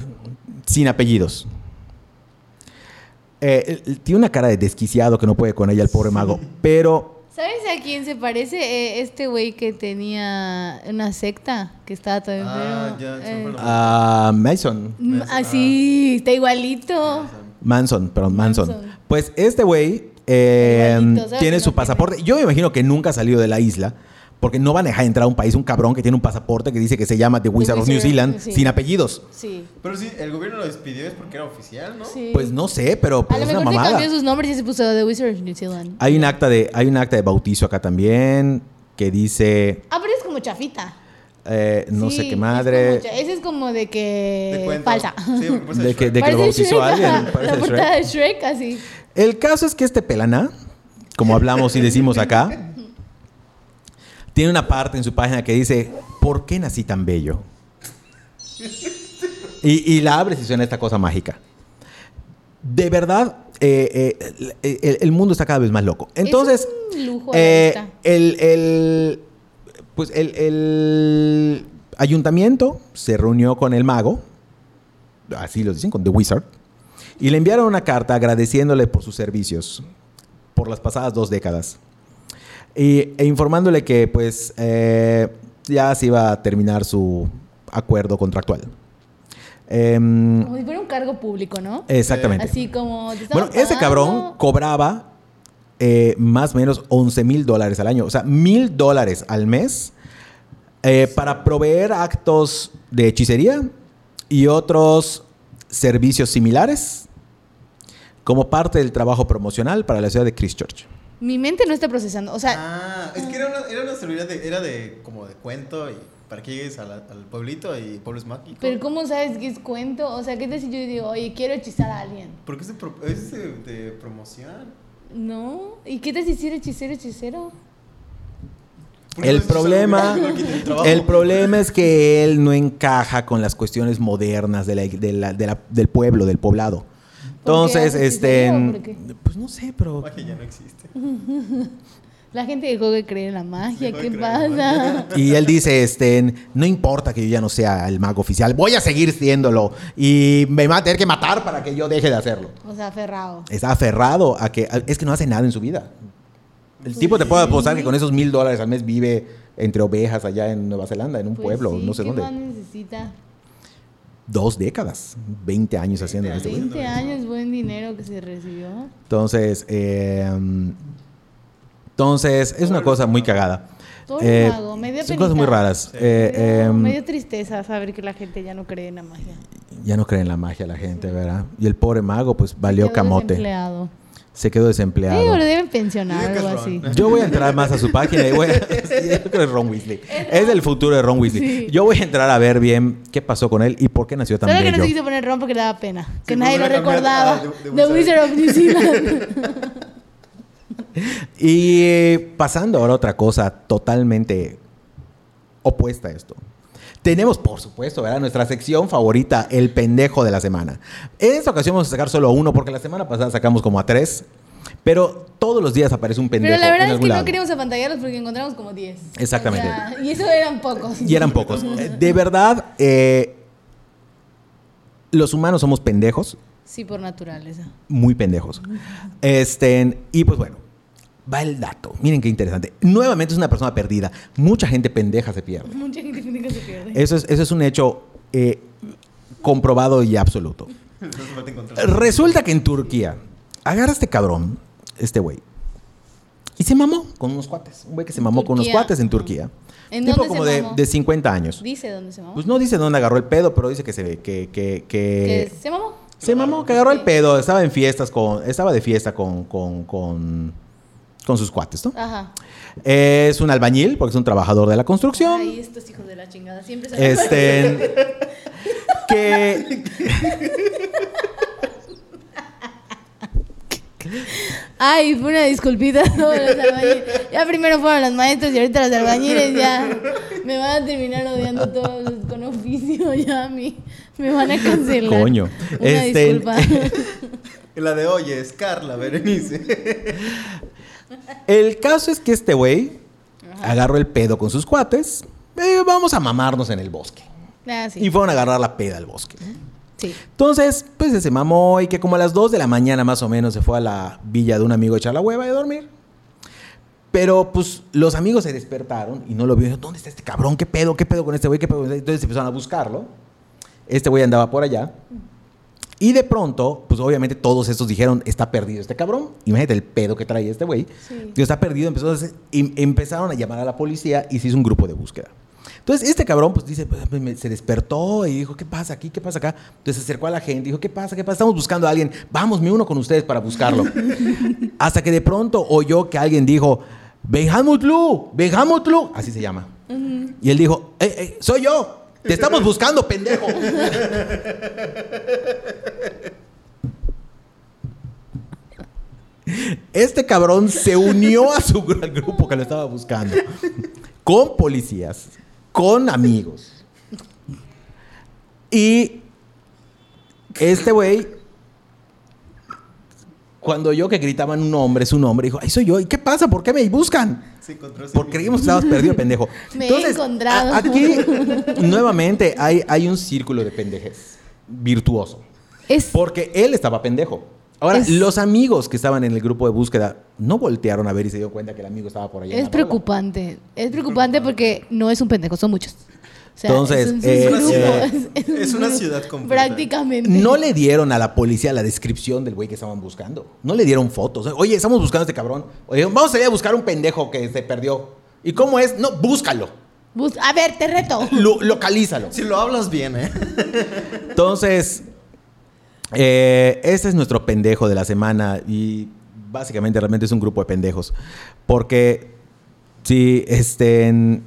sin apellidos. Eh, tiene una cara de desquiciado que no puede con ella el pobre mago, pero ¿Sabes a quién se parece? Eh, este güey que tenía una secta que estaba todo enfermo. Ah, fue Eh, la- a Mason, mm, ah, sí, está igualito. Manson, perdón, Manson. Manson. Pues este güey eh, Igualito, ¿sabes tiene su pasaporte. Yo me imagino que nunca ha salido de la isla. Porque no van a dejar entrar a un país un cabrón que tiene un pasaporte que dice que se llama The Wizard of New Zealand sí. sin apellidos. Sí. Pero sí, el gobierno lo despidió es porque era oficial, ¿no? sí. Pues no sé, pero A pues, lo es una mejor se mamada. cambió sus nombres y se puso The Wizard of New Zealand. Hay un acta de hay un acta de bautizo acá también que dice Ah, pero es como chafita. eh, no Sí, sé qué es madre como cha- Ese es como de que. Falta. Sí, de que, de que lo bautizó Shrek, alguien. parece La Shrek. de Shrek, así. El caso es que este pelana, como hablamos y decimos acá, tiene una parte en su página que dice, ¿por qué nací tan bello? Y, y la abres y suena esta cosa mágica. de verdad, eh, eh, el, mundo está cada vez más loco. Entonces, es un lujo eh, el- pues el, el ayuntamiento se reunió con el mago, así lo dicen, con The Wizard, y le enviaron una carta agradeciéndole por sus servicios por las pasadas dos décadas. Y, e informándole que pues eh, ya se iba a terminar su acuerdo contractual. Em, Como si fuera un cargo público, ¿no? exactamente. Así como... Bueno, estamos ese cabrón pagando. cobraba eh, más o menos 11 mil dólares al año. O sea, mil dólares al mes eh, para proveer actos de hechicería y otros servicios similares como parte del trabajo promocional para la ciudad de Christchurch. Mi mente no está procesando. O sea, Ah, es que era una, era una de, era de como de cuento y para que llegues la- al pueblito y pueblo es mágico. pero ¿cómo sabes que es cuento? O sea, ¿qué tal si yo digo, oye, quiero hechizar a alguien? Porque es de, es de, de promoción. No. ¿Y qué tal si hechicero, hechicero? El problema, el problema es que él no encaja con las cuestiones modernas de la- de la- de la- del pueblo, del poblado. ¿Por qué Entonces, este, pues no sé, pero Magia ya no existe. La gente dejó de creer en la magia. Dejó ¿Qué pasa? Y él dice, este, no importa que yo ya no sea el mago oficial, voy a seguir siéndolo y me va a tener que matar para que yo deje de hacerlo. O sea, aferrado. Está aferrado a que, es que no hace nada en su vida. El tipo te puede apostar que con esos mil dólares al mes vive entre ovejas allá en Nueva Zelanda, en un Pues pueblo, sí, no sé ¿qué dónde. más necesita? Dos décadas, 20 años haciendo este güey. 20 años, buen dinero que se recibió. Entonces, eh, entonces es una cosa muy cagada. Pobre Eh, mago, me dio son cosas muy raras. Sí. Eh, Me dio- em, tristeza saber que la gente ya no cree en la magia. ya no creen en la magia la gente, ¿verdad? Y el pobre mago, pues valió camote. desempleado. Se quedó desempleado. Sí, o le deben pensionar que algo así. Yo voy a entrar más a su página y voy a... Yo creo que es Ron Weasley. Es el futuro de Ron Weasley. Sí. Yo voy a entrar a ver bien qué pasó con él y por qué nació tan Solo que no bello. se quiso poner ron porque le daba pena. Que Sí, nadie lo recordaba. a The- The The Wizard of New Zealand. Y eh, pasando ahora a otra cosa totalmente opuesta a esto. Tenemos, por supuesto, ¿verdad? nuestra sección favorita, el pendejo de la semana. En esta ocasión vamos a sacar solo uno, porque la semana pasada sacamos como a tres. Pero todos los días aparece un pendejo Pero la verdad en es que lado. no queríamos apantallarlos porque encontramos como 10. Exactamente. O sea, y eso eran pocos. Y eran pocos. Eh, De verdad, eh, los humanos somos pendejos, Sí, por naturaleza. muy pendejos. Este, y pues bueno, va el dato. Miren qué interesante. Nuevamente es una persona perdida. Mucha gente pendeja se pierde. Mucha gente que se pierde. Eso es, eso es un hecho eh, comprobado y absoluto. Resulta que en Turquía, agarra este cabrón, este güey, y se mamó con unos cuates. Un güey que se mamó con unos cuates en Turquía. ¿En tipo dónde como se de, mamó? de 50 años. Dice dónde se mamó. Pues no dice dónde agarró el pedo, pero dice que se ve que, que, que, Que se mamó. se mamó, que agarró el pedo, estaba en fiestas con, estaba de fiesta con, con, con, con sus cuates, ¿no? Ajá. Es un albañil, porque es un trabajador de la construcción. Ay, estos hijos de la chingada. Siempre se Este. que. Ay, fue una disculpita a todos los albañiles. Ya primero fueron los maestros y ahorita los albañiles ya me van a terminar odiando todos los con oficio ya a mí. Me van a cancelar. Coño. Una Este- disculpa. La de oye, es Carla, Berenice. El caso es que este güey agarró el pedo con sus cuates. eh, vamos a mamarnos en el bosque. Ah, sí. Y fueron a agarrar la peda al bosque. sí. Entonces, pues se mamó y que como a las 2 de la mañana más o menos se fue a la villa de un amigo a echar la hueva y a dormir. Pero pues los amigos se despertaron y no lo vieron. ¿Dónde está este cabrón? ¿Qué pedo? ¿Qué pedo con este güey? ¿Qué pedo? este? Entonces empezaron a buscarlo. Este güey andaba por allá. Y de pronto, pues obviamente todos estos dijeron, está perdido este cabrón. Imagínate el pedo que trae este güey. Sí. Está perdido. Empezó a hacer- y empezaron a llamar a la policía y se hizo un grupo de búsqueda. Entonces, este cabrón, pues dice, pues, me- se despertó y dijo, ¿qué pasa aquí? ¿Qué pasa acá? Entonces se acercó a la gente, dijo, ¿qué pasa? ¿Qué pasa? Estamos buscando a alguien. Vamos, me uno con ustedes para buscarlo. Hasta que de pronto oyó que alguien dijo, Benjamutlu, Benjamutlu, así se llama. Y él dijo, "Eh, eh, soy yo, te estamos buscando, pendejo. Este cabrón se unió a su al grupo que lo estaba buscando. Con policías, con amigos. Y este güey Cuando yo que gritaban un nombre, su nombre, dijo, ay, soy yo. ¿Y qué pasa? ¿Por qué me buscan? Se encontró ese Porque creímos que estabas perdido, pendejo. Me he encontrado. a- aquí, nuevamente, hay, hay un círculo de pendejes virtuoso. Es, Porque él estaba pendejo. Ahora, Es- los amigos que estaban en el grupo de búsqueda no voltearon a ver y se dio cuenta que el amigo estaba por allá. es preocupante. Es preocupante porque no es un pendejo, son muchos. Sea, Entonces, es un, eh, es un grupo, eh, es un es una ciudad completa. Prácticamente. No le dieron a la policía la descripción del güey que estaban buscando. No le dieron fotos. Oye, estamos buscando a este cabrón. Oye, vamos a ir a buscar un pendejo que se perdió. ¿Y cómo es? No, búscalo. Bus- a ver, te reto. Lo- localízalo. Si lo hablas bien, ¿eh? Entonces, eh, este es nuestro pendejo de la semana y básicamente realmente es un grupo de pendejos. Porque si estén...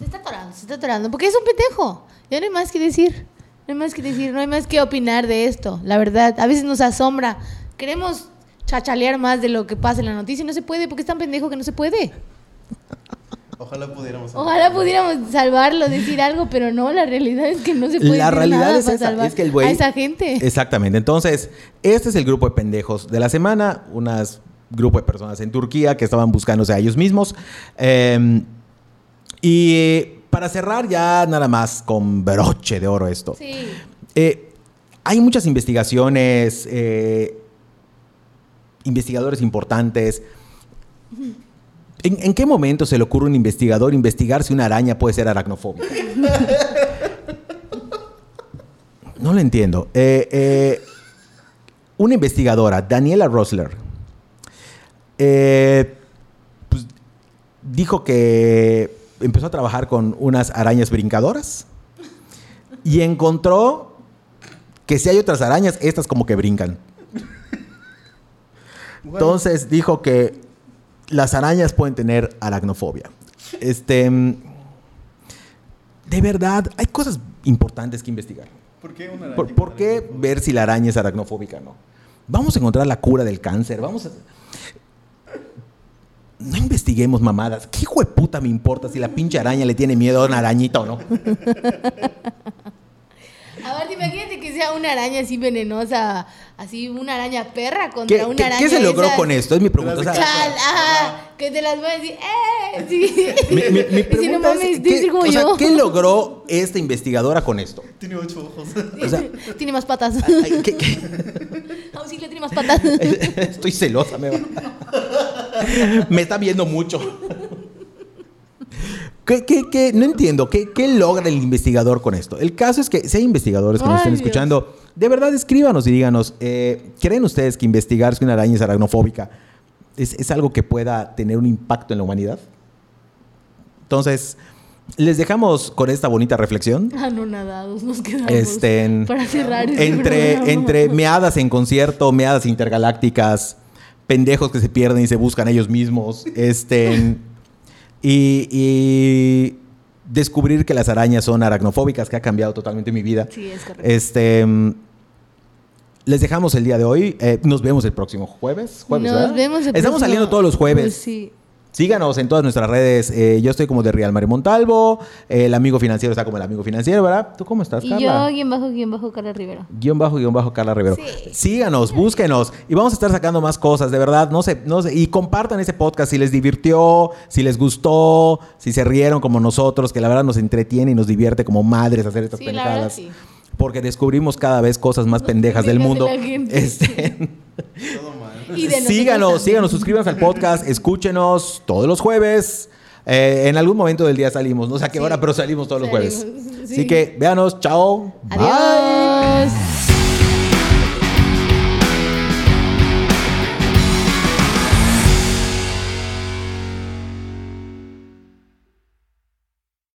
Se está atorando, se está atorando. Porque es un pendejo. Ya no hay más que decir. No hay más que decir, no hay más que opinar de esto. La verdad, a veces nos asombra. Queremos chachalear más de lo que pasa en la noticia y no se puede porque es tan pendejo que no se puede. Ojalá pudiéramos. Ojalá pudiéramos salvarlo, decir algo, pero no, la realidad es que no se puede La decir realidad nada es para esa, salvar es que el güey... a esa gente. Exactamente. Entonces, este es el grupo de pendejos de la semana. Unas grupo de personas en Turquía que estaban buscándose a ellos mismos. Eh, y para cerrar ya nada más con broche de oro esto. Sí. Eh, hay muchas investigaciones, eh, investigadores importantes. ¿En, en qué momento se le ocurre a un investigador investigar si una araña puede ser aracnofóbica? No lo entiendo. Eh, eh, una investigadora, Daniela Rosler, eh, pues, dijo que empezó a trabajar con unas arañas brincadoras y encontró que si hay otras arañas, estas como que brincan. Entonces dijo que las arañas pueden tener aracnofobia. Este, mm, de verdad, hay cosas importantes que investigar. ¿Por qué una araña ¿Por, qué ver si la araña es aracnofóbica o no? Vamos a encontrar la cura del cáncer. Vamos a... No investiguemos mamadas. ¿Qué hijo de puta me importa si la pinche araña le tiene miedo a una arañita o no? A ver, imagínate que sea una araña así venenosa, así una araña perra ¿Qué, contra una qué- araña. qué se logró con esto? Es mi pregunta. O sea, Chal, ajá, que te las voy a decir, ¡eh! Sí. mi, mi- mi Y si no mames, es, ¿qué, o sea, yo. ¿qué logró esta investigadora con esto? Tiene ocho ojos. O sea, Tiene más patas. ay, ¿qué- qué? Auxilio, tiene más patas. Estoy celosa, me va. Me está viendo mucho. ¿Qué, qué- qué? No entiendo. ¿Qué, qué logra el investigador con esto? El caso es que si hay investigadores que nos Ay, estén Dios. escuchando, de verdad escríbanos y díganos, eh, ¿creen ustedes que investigar si una araña es aracnofóbica es, es algo que pueda tener un impacto en la humanidad? Entonces, les dejamos con esta bonita reflexión. Anonadados nos quedamos. Este, para cerrar este entre, programa. entre meadas en concierto, meadas intergalácticas, pendejos que se pierden y se buscan ellos mismos, este, y, y descubrir que las arañas son aracnofóbicas, que ha cambiado totalmente mi vida. Sí, es correcto. Este, mm, les dejamos el día de hoy. Eh, nos vemos el próximo jueves. jueves Nos ¿verdad? vemos el Estamos próximo- saliendo todos los jueves. Pues sí. Síganos en todas nuestras redes. Eh, yo estoy como de Real Mario Montalvo. el amigo financiero está como el amigo financiero, ¿verdad? ¿Tú cómo estás, Y Carla? yo, guion bajo, guion bajo, Carla Rivera. Guión bajo, guion bajo, Carla Rivero. Sí. Síganos, búsquenos y vamos a estar sacando más cosas, de verdad. No sé, no sé. Y compartan ese podcast si les divirtió, si les gustó, si se rieron como nosotros, que la verdad nos entretiene y nos divierte como madres hacer estas Sí, la verdad, pendejadas. sí. Porque descubrimos cada vez cosas más pendejas del mundo. de la gente. Este. Y de nosotros síganos, síganos, suscríbanse al podcast, escúchenos todos los jueves. Eh, en algún momento del día salimos, no sé a qué Sí. hora, pero salimos todos los jueves. Así sí. que véanos, chao. Adiós.